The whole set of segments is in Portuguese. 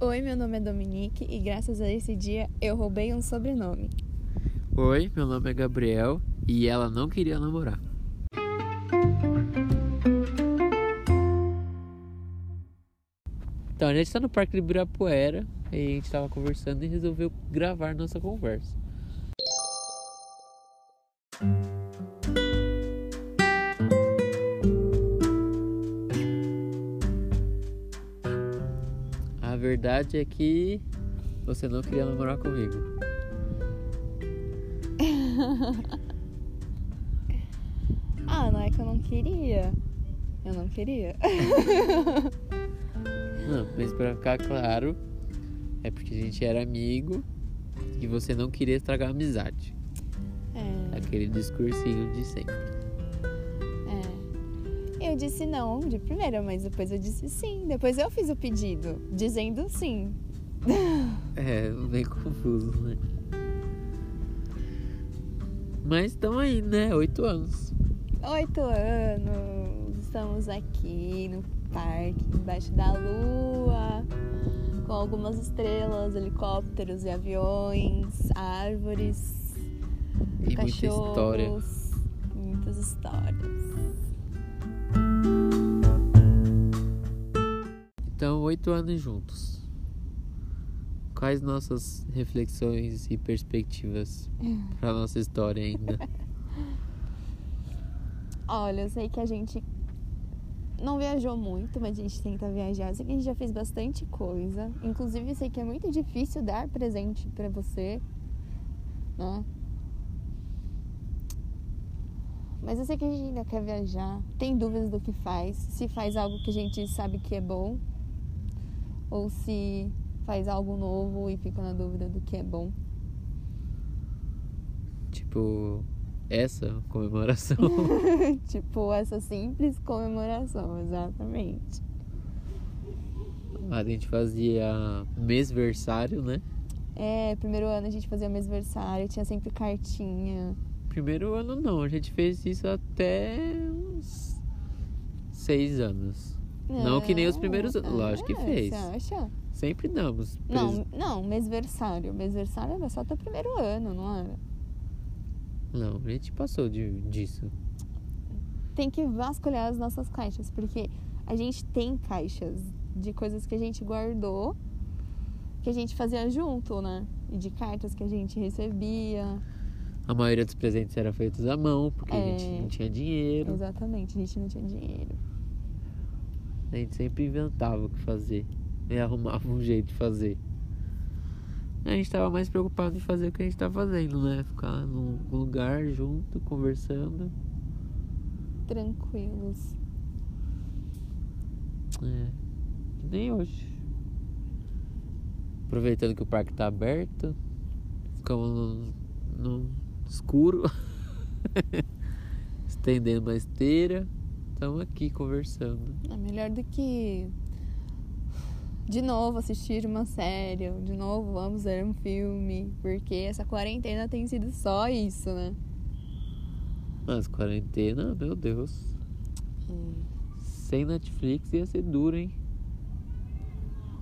Oi, meu nome é Dominique e graças a esse dia eu roubei um sobrenome. Oi, meu nome é Gabriel e ela não queria namorar. Então, a gente tá no Parque de Ibirapuera e a gente tava conversando e resolveu gravar nossa conversa. Verdade é que você não queria namorar comigo. ah, não é que eu não queria. Eu não queria. Não, mas pra ficar claro, é porque a gente era amigo e você não queria estragar a amizade. É, Aquele discursinho de sempre. Eu disse não de primeira, mas depois eu disse sim. Depois eu fiz o pedido, dizendo sim. É, bem confuso, né? Mas estamos aí, né? Oito anos. Oito anos, estamos aqui no parque, embaixo da lua, com algumas estrelas, helicópteros e aviões, árvores, E muita história. cachorros, muitas histórias. Oito anos juntos. Quais nossas reflexões e perspectivas para nossa história ainda? Olha, eu sei que a gente não viajou muito, mas a gente tenta viajar. Eu sei que a gente já fez bastante coisa. Inclusive, eu sei que é muito difícil dar presente pra você, né? Mas eu sei que a gente ainda quer viajar. Tem dúvidas do que faz. Se faz algo que a gente sabe que é bom. Ou se faz algo novo e fica na dúvida do que é bom. tipo, essa comemoração. tipo, essa simples comemoração, exatamente. a gente fazia mêsversário, né? É, primeiro ano a gente fazia mêsversário, tinha sempre cartinha. Primeiro ano não, a gente fez isso até uns seis anos. Não que nem os primeiros anos, lógico que é, fez. Você acha? Sempre damos. Não, não, mêsversário. Mêsversário era só até o primeiro ano, não era? Não, a gente passou de, disso. Tem que vasculhar as nossas caixas, porque a gente tem caixas de coisas que a gente guardou, que a gente fazia junto, né? E de cartas que a gente recebia. A maioria dos presentes era feitos à mão, porque a É. gente não tinha dinheiro. Exatamente, a gente não tinha dinheiro. A gente sempre inventava o que fazer. E arrumava um jeito de fazer. A gente tava mais preocupado em fazer o que a gente tá fazendo, né? Ficar num lugar junto, conversando. Tranquilos. É. Que nem hoje. Aproveitando que o parque tá aberto. Ficamos no, no escuro. Estendendo uma esteira. Estamos aqui conversando. É melhor do que de novo assistir uma série, ou de novo vamos ver um filme, porque essa quarentena tem sido só isso, né? Mas quarentena, meu Deus. Sem Netflix ia ser duro, hein?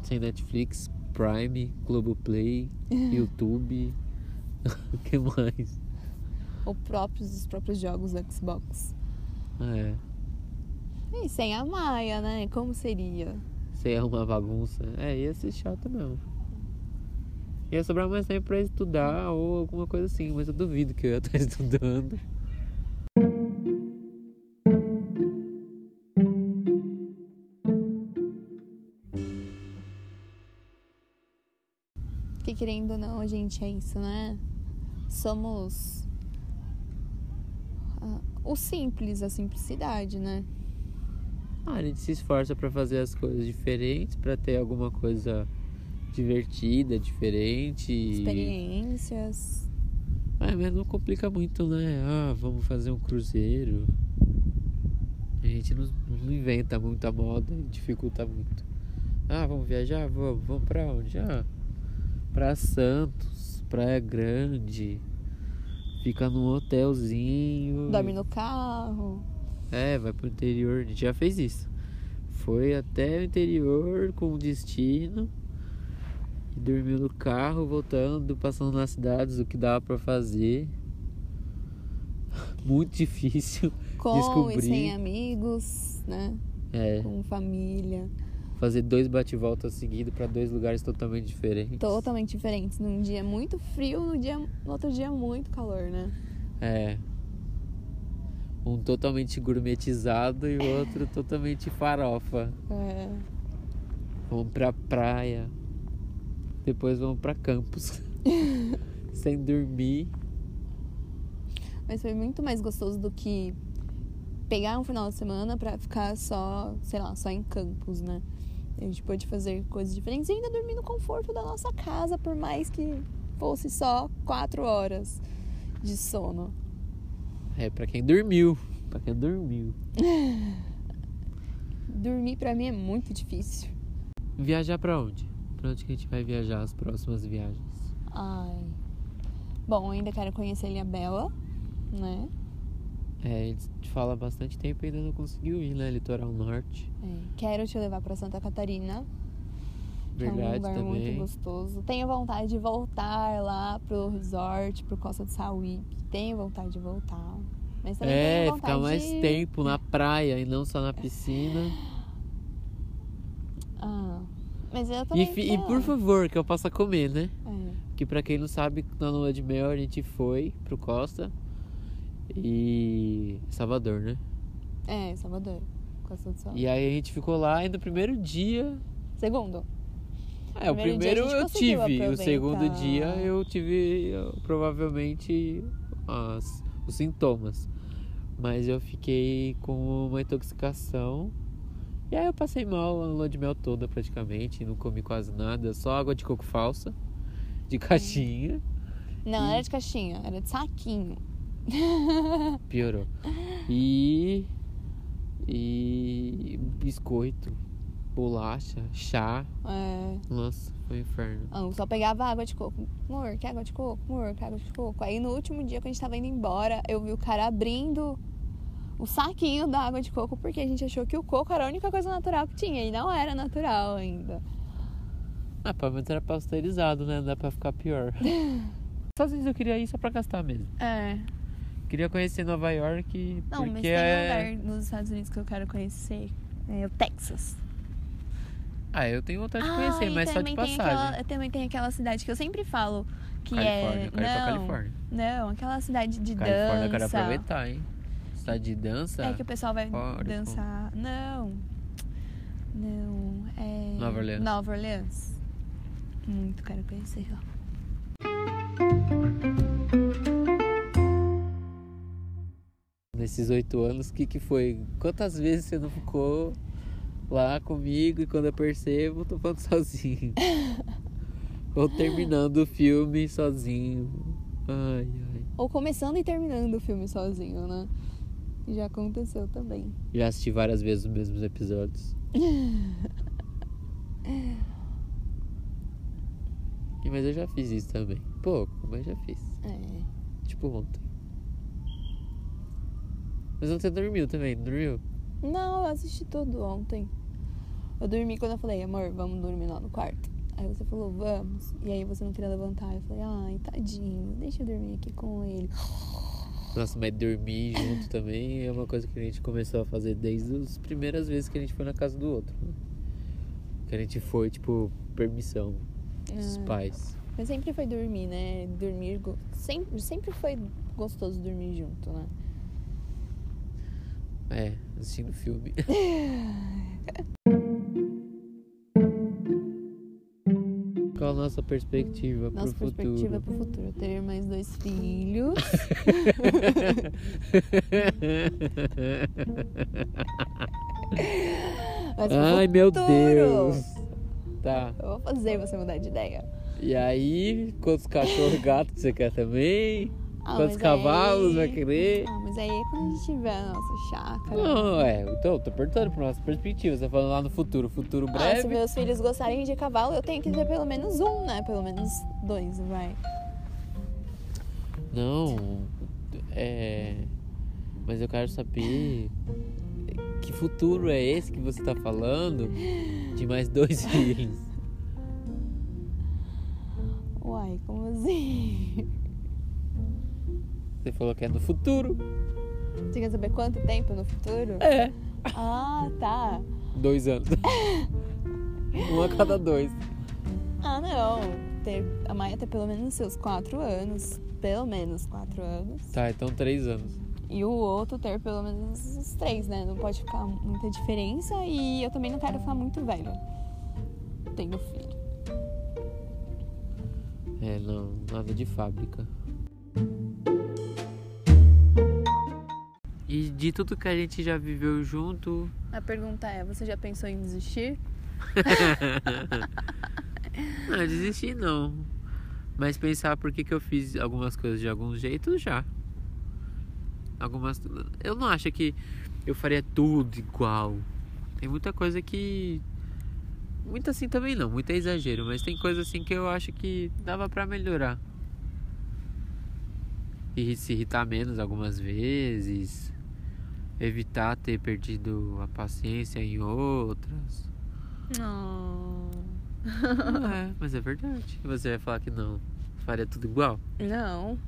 Sem Netflix, Prime, Globoplay, YouTube. O que mais? Ou próprios os próprios jogos do Xbox. É. E sem a Maia, né? Como seria? Sem arrumar bagunça. É, ia ser chato mesmo. Ia sobrar mais tempo pra estudar ou alguma coisa assim, mas eu duvido que eu ia estar estudando. Porque querendo ou não, a gente é isso, né? Somos ah, o simples, a simplicidade, né? Ah, a gente se esforça pra fazer as coisas diferentes, pra ter alguma coisa divertida, diferente. Experiências. Ah, mas não complica muito, né? Ah, vamos fazer um cruzeiro. A gente não, não inventa muita moda e dificulta muito. Ah, vamos viajar? Vamos. Vamos pra onde? Ah, pra Santos, Praia Grande. Fica num hotelzinho. Dorme no carro. É, vai pro interior. A gente já fez isso. Foi até o interior com destino. E dormiu no carro, voltando, passando nas cidades, o que dava pra fazer. Muito difícil. Com Descobri. e sem amigos, né? É, Com família. fazer dois bate-voltas seguidos pra dois lugares totalmente diferentes. Totalmente diferentes. Num dia muito frio, no, dia, no outro dia muito calor, né? É. Um totalmente gourmetizado e o outro totalmente farofa. É. Vamos pra praia. Depois vamos pra campus. Sem dormir. Mas foi muito mais gostoso do que pegar um final de semana pra ficar só, sei lá, só em campos, né? A gente pôde fazer coisas diferentes e ainda dormir no conforto da nossa casa, por mais que fosse só quatro horas de sono. É, pra quem dormiu. Pra quem dormiu. Dormir pra mim é muito difícil. Viajar pra onde? Pra onde que a gente vai viajar as próximas viagens? Ai. Bom, ainda quero conhecer Ilha Bela, né? É, a gente fala há bastante tempo e ainda não conseguiu ir, né? Litoral Norte. É, Quero te levar pra Santa Catarina, que é um Verdade lugar muito também. gostoso. Tenho vontade de voltar lá pro resort, pro Costa de Sauípe. Tenho vontade de voltar. Mas também É, tenho vontade ficar mais de... tempo na praia e não só na piscina. Ah, mas eu E, também e quero. por favor, que eu possa comer, né? É. Que pra quem não sabe, na lua de mel a gente foi pro Costa e Salvador, né? É, Salvador. Costa do Sol. E aí a gente ficou lá e no primeiro dia. Segundo. É, o Primeiro primeiro eu tive. O aproveitar. segundo dia eu tive eu, provavelmente as- os sintomas. Mas eu fiquei com uma intoxicação. E aí eu passei mal a lua de mel toda praticamente. Não comi quase nada. Só água de coco falsa. De caixinha. Não, E- era de caixinha, era de saquinho. Piorou. E. E. Biscoito. Bolacha. Chá. É. Nossa, foi um inferno. Ah, Eu só pegava água de coco. Amor, quer água de coco? Amor, quer água de coco? Aí no último dia que a gente tava indo embora, eu vi o cara abrindo o saquinho da água de coco porque a gente achou que o coco era a única coisa natural que tinha e não era natural ainda. Ah, pelo menos era pasteurizado, né? Não dá pra ficar pior. Só às vezes eu queria ir só pra gastar mesmo. É. Queria conhecer Nova York Não, porque mas tem é... um lugar nos Estados Unidos que eu quero conhecer. É o Texas. Ah, eu tenho vontade de conhecer, Ah, mas só de passagem. Aquela, também tem aquela cidade que eu sempre falo que Califórnia, é. pra Não, Califórnia. não, aquela cidade de Califórnia eu quero dança. aproveitar, hein? Cidade de dança. É que o pessoal vai dançar. Não. Não. É. Nova Orleans. Nova Orleans. Muito quero conhecer lá. Nesses oito anos, o que que foi? Quantas vezes você não ficou lá comigo e quando eu percebo, tô falando sozinho? Ou terminando o filme sozinho. Ai, ai. Ou começando e terminando o filme sozinho, né? Já aconteceu também. Já assisti várias vezes os mesmos episódios. Mas eu já fiz isso também. Pouco, mas já fiz. É. Tipo ontem. Mas ontem você dormiu também, não dormiu? Não, eu assisti tudo ontem. Eu dormi quando eu falei, amor, vamos dormir lá no quarto. Aí você falou, vamos. E aí você não queria levantar. Eu falei, ai, tadinho, deixa eu dormir aqui com ele. Nossa, mas dormir junto também é uma coisa que a gente começou a fazer desde as primeiras vezes que a gente foi na casa do outro. né? Que a gente foi, tipo, permissão dos Ah. pais. Mas sempre foi dormir, né? Dormir. Sempre, sempre foi gostoso dormir junto, né? É, assistindo filme. a nossa perspectiva Nossa pro perspectiva futuro? pro futuro. Ter mais dois filhos. Ai, meu. Deus! Tá. Eu vou fazer você mudar de ideia. E aí, quantos cachorros gatos você quer também? Ah, quantos cavalos aí- vai querer? Ah, mas aí é quando a gente tiver a nossa chácara. Não, é. Então, tô perguntando pra nossa perspectiva. Você tá falando lá no futuro. Futuro Ah, se breve. meus filhos gostarem de cavalo, eu tenho que ter pelo menos um, né? Pelo menos dois, vai. Não. É. Mas eu quero saber. Que futuro é esse que você tá falando? De mais dois filhos. Uai, como assim? Você falou que é no futuro. Você quer saber quanto tempo no futuro? É. Ah, tá. Dois anos. um a cada dois. Ah, não. Ter, a Maia tem pelo menos seus quatro anos. Pelo menos quatro anos. Tá, então três anos. E o outro ter pelo menos os três, né? Não pode ficar muita diferença. E eu também não quero ficar muito velho. Tenho filho. É, não, nada de fábrica. E de tudo que a gente já viveu junto. A pergunta é: você já pensou em desistir? não, desistir não. Mas pensar por que, que eu fiz algumas coisas de alguns jeitos já. Algumas. Eu não acho que eu faria tudo igual. Tem muita coisa que. Muito assim também não, muito é exagero, mas tem coisa assim que eu acho que dava para melhorar. E se irritar menos algumas vezes evitar ter perdido a paciência em outras. Não. é, mas é verdade. Você vai falar que não. Faria tudo igual? Não.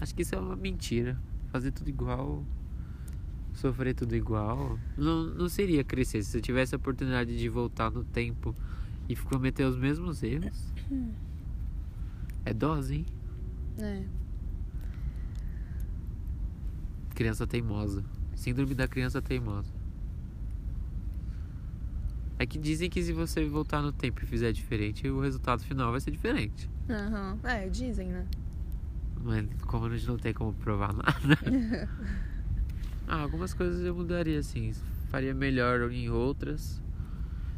Acho que isso é uma mentira. Fazer tudo igual, sofrer tudo igual, não, não seria crescer. Se eu tivesse a oportunidade de voltar no tempo e cometer os mesmos erros, é dose, hein? É. Criança teimosa. Síndrome da criança teimosa. É que dizem que se você voltar no tempo e fizer diferente, o resultado final vai ser diferente. Aham. Uhum. É, dizem, né? Mas como a gente não tem como provar nada. ah, algumas coisas eu mudaria assim. Faria melhor em outras.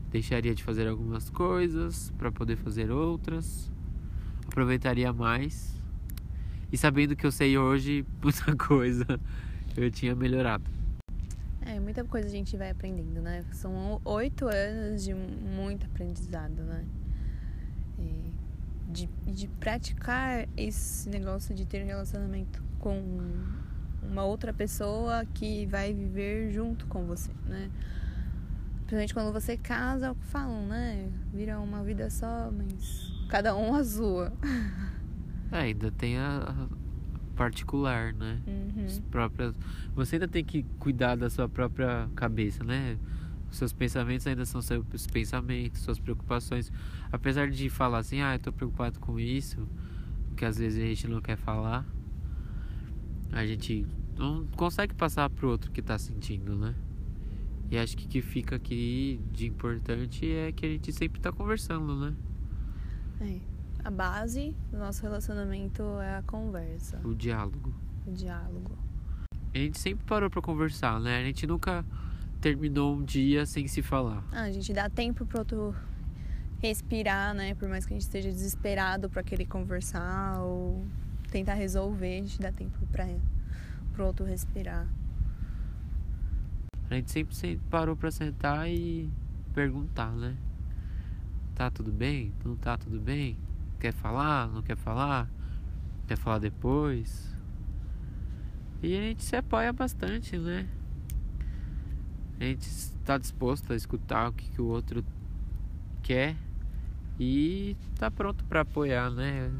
Deixaria de fazer algumas coisas para poder fazer outras. Aproveitaria mais. E sabendo que eu sei hoje muita coisa, eu tinha melhorado. É, muita coisa a gente vai aprendendo, né? São oito anos de muito aprendizado, né? De, de praticar esse negócio de ter relacionamento com uma outra pessoa que vai viver junto com você, né? Principalmente quando você casa, falam, né? Vira uma vida só, mas cada um a sua. É, ainda tem a, particular, né? Uhum. As próprias... Você ainda tem que cuidar da sua própria cabeça, né? Os seus pensamentos ainda são seus pensamentos, suas preocupações. Apesar de falar assim, ah, eu tô preocupado com isso, que às vezes a gente não quer falar, a gente não consegue passar pro outro que tá sentindo, né? E acho que o que fica aqui de importante é que a gente sempre tá conversando, né? É a base do nosso relacionamento é a conversa. O diálogo. O diálogo. A gente sempre parou para conversar, né? A gente nunca terminou um dia sem se falar. Ah, a gente dá tempo pro outro respirar, né? Por mais que a gente esteja desesperado para querer conversar ou tentar resolver, a gente dá tempo para pro outro respirar. A gente sempre parou para sentar e perguntar, né? Tá tudo bem? Não tá tudo bem? Quer falar? Não quer falar? Quer falar depois? E a gente se apoia bastante, né? A gente está disposto a escutar o que, que o outro quer e tá pronto para apoiar, né?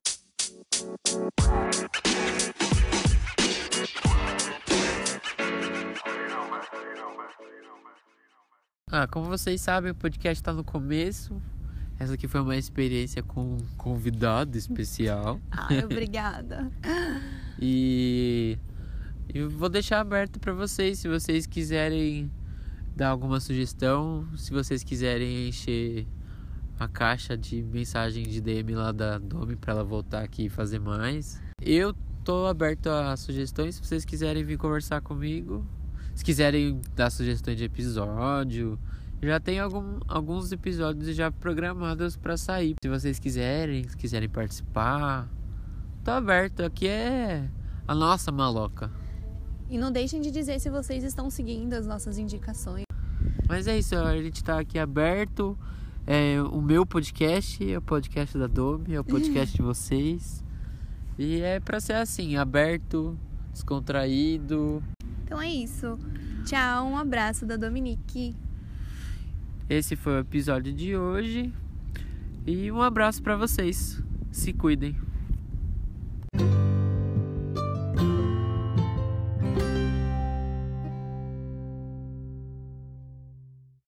Ah, como vocês sabem, o podcast está no começo, essa aqui foi uma experiência com um convidado especial. Ai, obrigada. e eu vou deixar aberto para vocês, se vocês quiserem dar alguma sugestão, se vocês quiserem encher a caixa de mensagem de DM lá da Domi para ela voltar aqui e fazer mais. Eu tô aberto a sugestões, se vocês quiserem vir conversar comigo, se quiserem dar sugestões de episódio, já tem algum, alguns episódios já programados para sair. Se vocês quiserem, se quiserem participar, tô aberto. Aqui é a nossa maloca. E não deixem de dizer se vocês estão seguindo as nossas indicações. Mas é isso, a gente tá aqui aberto. É o meu podcast, é o podcast da Domi, é o podcast de vocês. E é pra ser assim, aberto, descontraído. Então é isso. Tchau, um abraço da Dominique. Esse foi o episódio de hoje. E um abraço para vocês. Se cuidem.